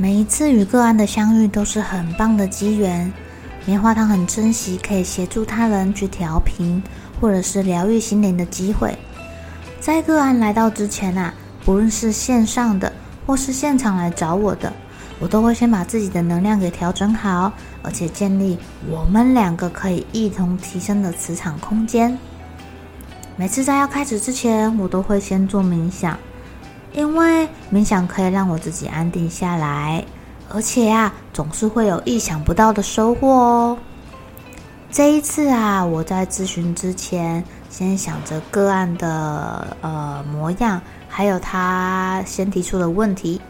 每一次与个案的相遇都是很棒的机缘，棉花糖很珍惜可以协助他人去调频或者是疗愈心灵的机会。在个案来到之前啊，不论是线上的或是现场来找我的，我都会先把自己的能量给调整好，而且建立我们两个可以一同提升的磁场空间。每次在要开始之前，我都会先做冥想。因为冥想可以让我自己安定下来，而且啊，总是会有意想不到的收获哦。这一次啊，我在咨询之前，先想着个案的呃模样，还有他先提出的问题。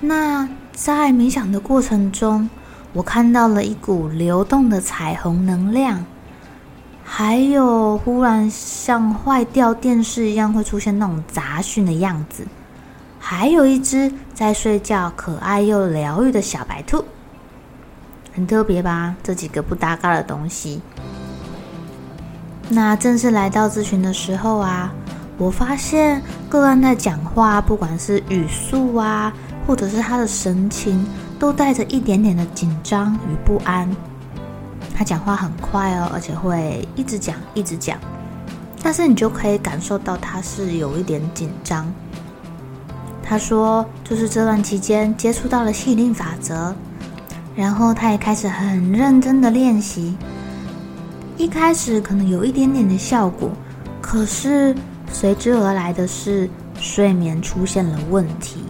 那在冥想的过程中，我看到了一股流动的彩虹能量。还有，忽然像坏掉电视一样会出现那种杂讯的样子。还有一只在睡觉、可爱又疗愈的小白兔，很特别吧？这几个不搭嘎的东西。那正式来到咨询的时候啊，我发现个案在讲话，不管是语速啊，或者是他的神情，都带着一点点的紧张与不安。他讲话很快哦，而且会一直讲一直讲，但是你就可以感受到他是有一点紧张。他说，就是这段期间接触到了吸引力法则，然后他也开始很认真的练习。一开始可能有一点点的效果，可是随之而来的是睡眠出现了问题。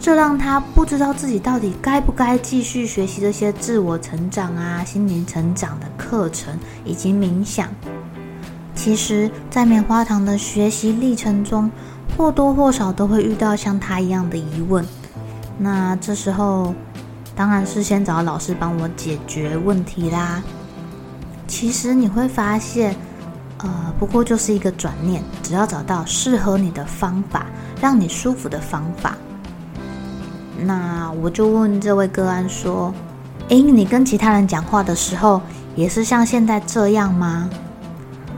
这让他不知道自己到底该不该继续学习这些自我成长啊、心灵成长的课程以及冥想。其实，在棉花糖的学习历程中，或多或少都会遇到像他一样的疑问。那这时候，当然是先找老师帮我解决问题啦。其实你会发现，呃，不过就是一个转念，只要找到适合你的方法，让你舒服的方法。那我就问这位个案说：“诶，你跟其他人讲话的时候，也是像现在这样吗？”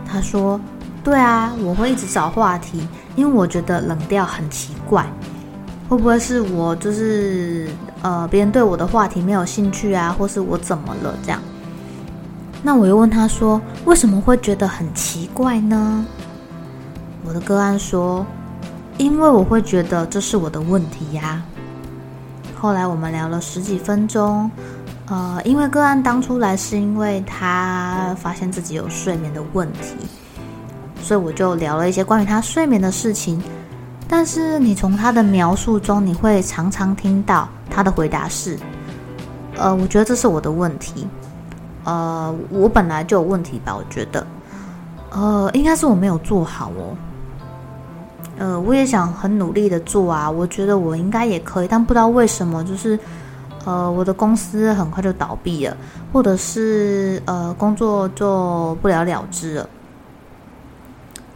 他说：“对啊，我会一直找话题，因为我觉得冷调很奇怪。会不会是我就是呃，别人对我的话题没有兴趣啊，或是我怎么了这样？”那我又问他说：“为什么会觉得很奇怪呢？”我的个案说：“因为我会觉得这是我的问题呀。”后来我们聊了十几分钟，呃，因为个案当初来是因为他发现自己有睡眠的问题，所以我就聊了一些关于他睡眠的事情。但是你从他的描述中，你会常常听到他的回答是：“呃，我觉得这是我的问题，呃，我本来就有问题吧？我觉得，呃，应该是我没有做好哦。”呃，我也想很努力的做啊，我觉得我应该也可以，但不知道为什么，就是呃，我的公司很快就倒闭了，或者是呃，工作就不了了之了。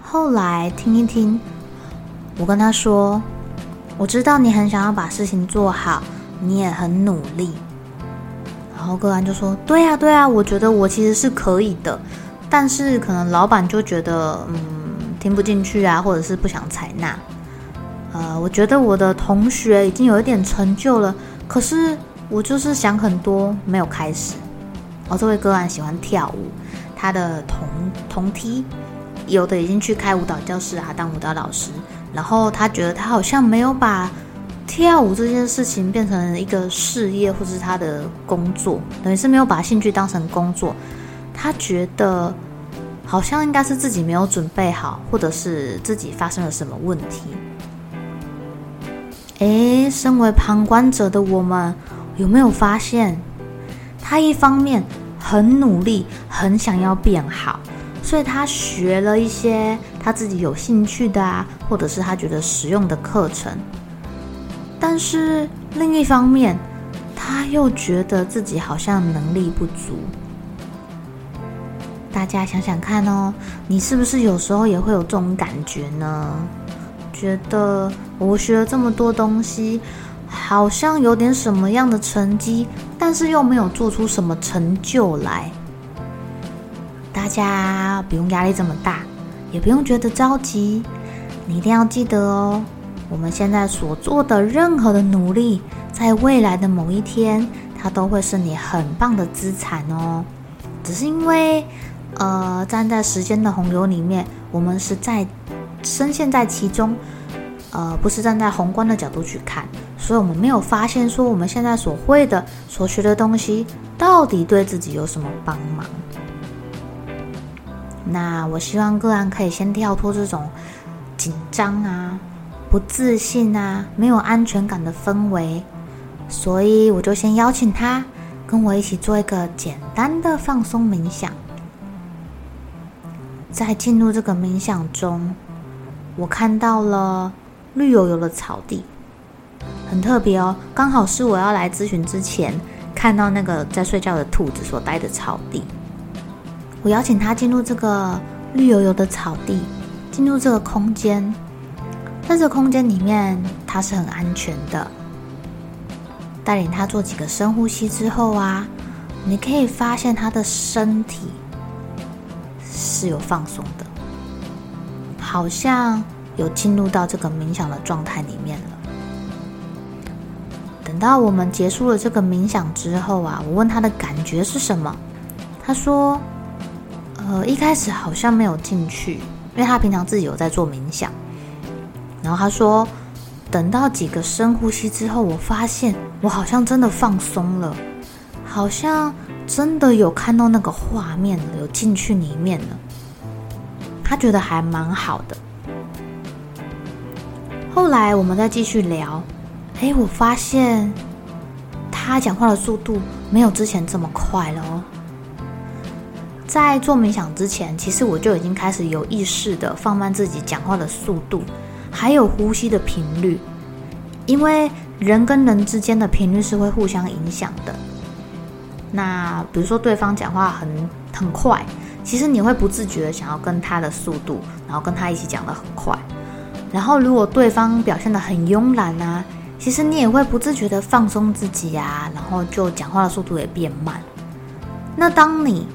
后来听一听，我跟他说，我知道你很想要把事情做好，你也很努力。然后个案就说，对呀对呀，我觉得我其实是可以的，但是可能老板就觉得，嗯。听不进去啊，或者是不想采纳。呃，我觉得我的同学已经有一点成就了，可是我就是想很多，没有开始。哦，这位个案喜欢跳舞，他的同同梯有的已经去开舞蹈教室啊，当舞蹈老师。然后他觉得他好像没有把跳舞这件事情变成一个事业，或是他的工作，等于是没有把兴趣当成工作。他觉得好像应该是自己没有准备好，或者是自己发生了什么问题。诶，身为旁观者的我们，有没有发现，他一方面很努力，很想要变好，所以他学了一些他自己有兴趣的啊，或者是他觉得实用的课程。但是另一方面，他又觉得自己好像能力不足。大家想想看哦，你是不是有时候也会有这种感觉呢？觉得我学了这么多东西，好像有点什么样的成绩，但是又没有做出什么成就来。大家不用压力这么大，也不用觉得着急。你一定要记得哦，我们现在所做的任何的努力，在未来的某一天，它都会是你很棒的资产哦。只是因为，站在时间的洪流里面，我们是在。深陷在其中，呃，不是站在宏观的角度去看，所以我们没有发现说我们现在所会的、所学的东西到底对自己有什么帮忙。那我希望个案可以先跳脱这种紧张啊、不自信啊、没有安全感的氛围，所以我就先邀请他跟我一起做一个简单的放松冥想，在进入这个冥想中。我看到了绿油油的草地，很特别哦。刚好是我要来咨询之前看到那个在睡觉的兔子所待的草地。我邀请他进入这个绿油油的草地，进入这个空间。在这个空间里面，他是很安全的。带领他做几个深呼吸之后啊，你可以发现他的身体是有放松的。好像有进入到这个冥想的状态里面了。等到我们结束了这个冥想之后啊，我问他的感觉是什么，他说：“呃，一开始好像没有进去，因为他平常自己有在做冥想。然后他说，等到几个深呼吸之后，我发现我好像真的放松了，好像真的有看到那个画面了，有进去里面了。”他觉得还蛮好的。后来我们再继续聊，哎，我发现他讲话的速度没有之前这么快了哦。在做冥想之前，其实我就已经开始有意识的放慢自己讲话的速度，还有呼吸的频率，因为人跟人之间的频率是会互相影响的。那比如说对方讲话很很快。其实你会不自觉的想要跟他的速度，然后跟他一起讲的很快。然后如果对方表现的很慵懒啊，其实你也会不自觉的放松自己啊，然后就讲话的速度也变慢。那当你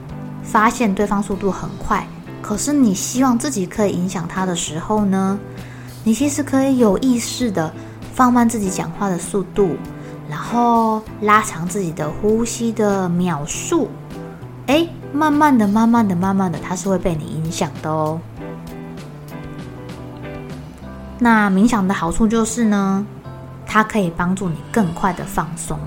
发现对方速度很快，可是你希望自己可以影响他的时候呢，你其实可以有意识的放慢自己讲话的速度，然后拉长自己的呼吸的秒数。哎。慢慢的，慢慢的，慢慢的，它是会被你影响的哦。那冥想的好处就是呢，它可以帮助你更快的放松。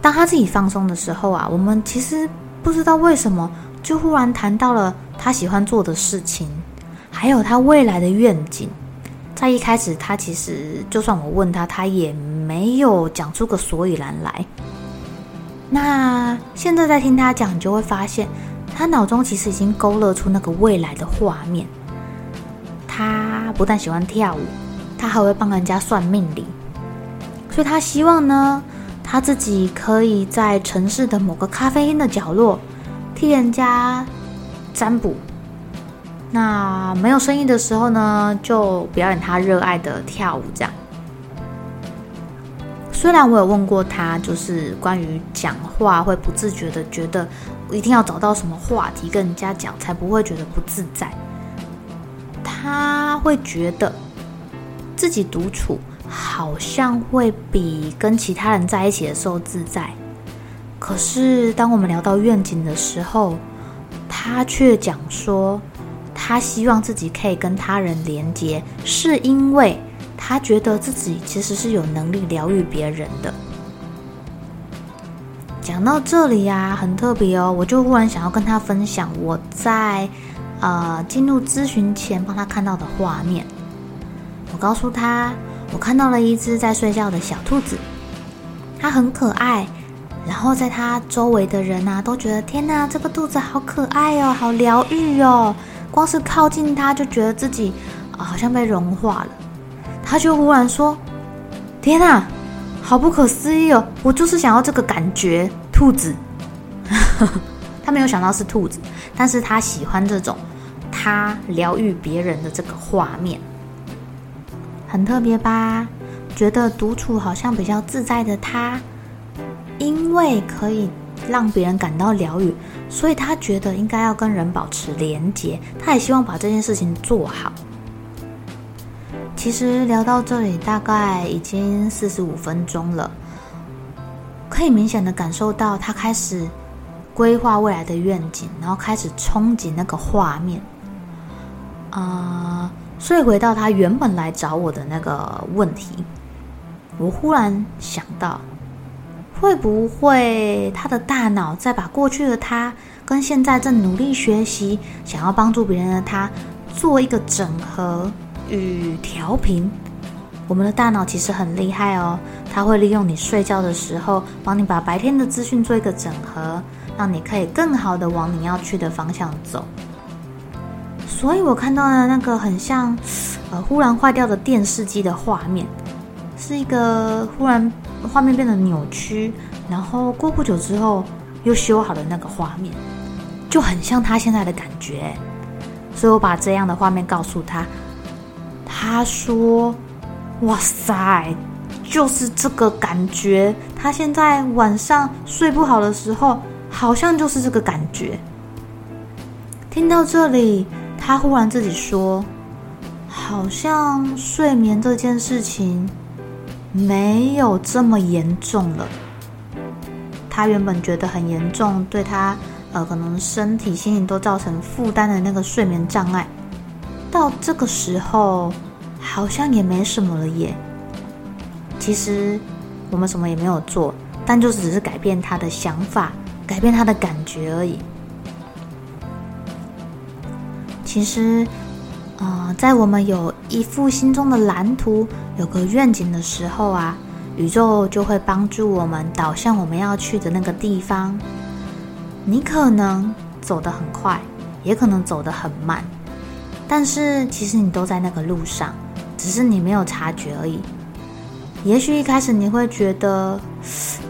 当他自己放松的时候啊，我们其实不知道为什么，就忽然谈到了他喜欢做的事情，还有他未来的愿景。在一开始，他其实就算我问他，他也没有讲出个所以然来。那现在在听他讲，你就会发现，他脑中其实已经勾勒出那个未来的画面。他不但喜欢跳舞，他还会帮人家算命理，所以他希望呢，他自己可以在城市的某个咖啡厅的角落替人家占卜。那没有生意的时候呢，就表演他热爱的跳舞，这样。虽然我有问过他，就是关于讲话会不自觉的觉得一定要找到什么话题跟人家讲，才不会觉得不自在。他会觉得自己独处好像会比跟其他人在一起的时候自在。可是当我们聊到愿景的时候，他却讲说他希望自己可以跟他人连接，是因为他觉得自己其实是有能力疗愈别人的。讲到这里呀，很特别哦，我就忽然想要跟他分享我在呃进入咨询前帮他看到的画面。我告诉他，我看到了一只在睡觉的小兔子，它很可爱。然后在它周围的人呐，都觉得天哪，这个兔子好可爱哦，好疗愈哦。光是靠近它，就觉得自己啊，好像被融化了。他就忽然说：“天哪，好不可思议哦！我就是想要这个感觉，兔子。”他没有想到是兔子，但是他喜欢这种他疗愈别人的这个画面，很特别吧？觉得独处好像比较自在的他。因为可以让别人感到疗愈，所以他觉得应该要跟人保持连结。他也希望把这件事情做好。其实聊到这里，大概已经四十五分钟了，可以明显的感受到他开始规划未来的愿景，然后开始憧憬那个画面。啊，所以回到他原本来找我的那个问题，我忽然想到。会不会他的大脑在把过去的他跟现在正努力学习、想要帮助别人的他做一个整合与调频？我们的大脑其实很厉害哦，它会利用你睡觉的时候，帮你把白天的资讯做一个整合，让你可以更好的往你要去的方向走。所以我看到了那个很像呃忽然坏掉的电视机的画面，是一个忽然。画面变得扭曲，然后过不久之后又修好了那个画面，就很像他现在的感觉。所以我把这样的画面告诉他，他说：“哇塞，就是这个感觉。他现在晚上睡不好的时候，好像就是这个感觉。”听到这里，他忽然自己说：“好像睡眠这件事情。”没有这么严重了。他原本觉得很严重，对他呃可能身体、心理都造成负担的那个睡眠障碍，到这个时候好像也没什么了耶。其实我们什么也没有做，但就只是改变他的想法，改变他的感觉而已。其实。啊，在我们有一副心中的蓝图、有个愿景的时候啊，宇宙就会帮助我们导向我们要去的那个地方。你可能走得很快，也可能走得很慢，但是其实你都在那个路上，只是你没有察觉而已。也许一开始你会觉得。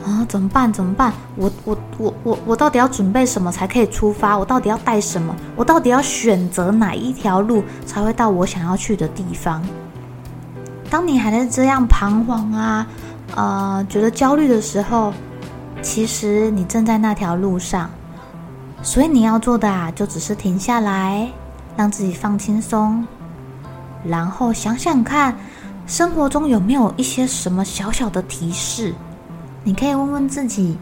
啊，怎么办？怎么办？我我我我我到底要准备什么才可以出发？我到底要带什么？我到底要选择哪一条路才会到我想要去的地方？当你还在这样彷徨啊，呃，觉得焦虑的时候，其实你正在那条路上。所以你要做的啊，就只是停下来，让自己放轻松，然后想想看，生活中有没有一些什么小小的提示。你可以问问自己，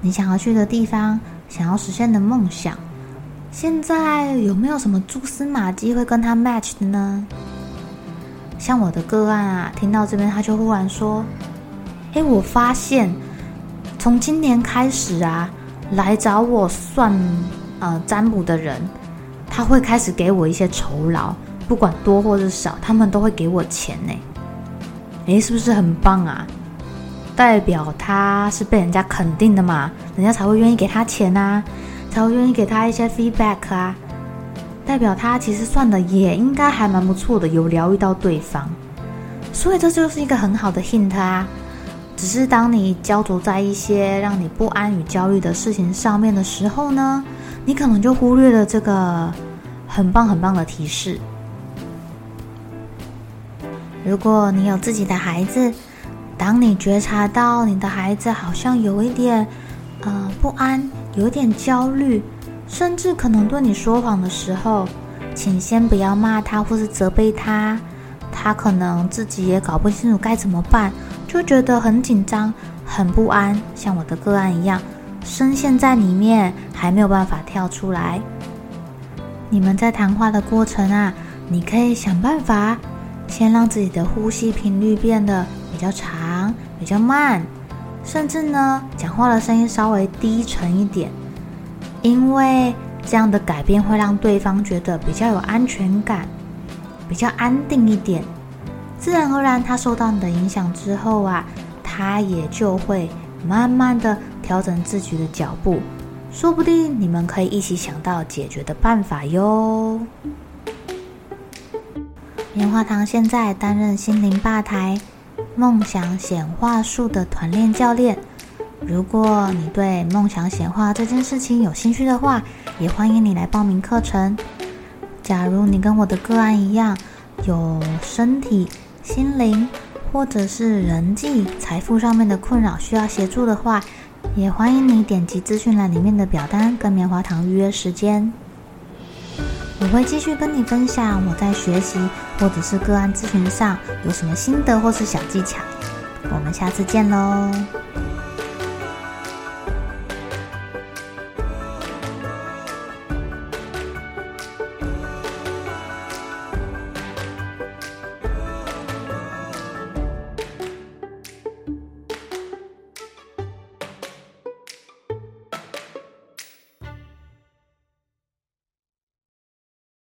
你想要去的地方，想要实现的梦想，现在有没有什么蛛丝马迹会跟他 match 的呢？像我的个案啊，听到这边他就忽然说：“哎，我发现从今年开始啊，来找我算呃占卜的人，他会开始给我一些酬劳，不管多或是少，他们都会给我钱呢。哎，是不是很棒啊？”代表他是被人家肯定的嘛，人家才会愿意给他钱啊，才会愿意给他一些 feedback 啊。代表他其实算的也应该还蛮不错的，有疗愈到对方，所以这就是一个很好的 hint 啊。只是当你焦灼在一些让你不安与焦虑的事情上面的时候呢，你可能就忽略了这个很棒很棒的提示。如果你有自己的孩子，当你觉察到你的孩子好像有一点，呃，不安，有点焦虑，甚至可能对你说谎的时候，请先不要骂他或是责备他，他可能自己也搞不清楚该怎么办，就觉得很紧张、很不安，像我的个案一样，深陷在里面，还没有办法跳出来。你们在谈话的过程啊，你可以想办法，先让自己的呼吸频率变得比较长、比较慢，甚至呢，讲话的声音稍微低沉一点，因为这样的改变会让对方觉得比较有安全感，比较安定一点。自然而然，他受到你的影响之后啊，他也就会慢慢的调整自己的脚步。说不定你们可以一起想到解决的办法哟。棉花糖现在担任心灵吧台梦想显化术的团练教练。如果你对梦想显化这件事情有兴趣的话，也欢迎你来报名课程。假如你跟我的个案一样，有身体、心灵或者是人际、财富上面的困扰需要协助的话，也欢迎你点击资讯栏里面的表单，跟棉花糖预约时间。我会继续跟你分享我在学习或者是个案咨询上有什么心得或是小技巧。我们下次见喽！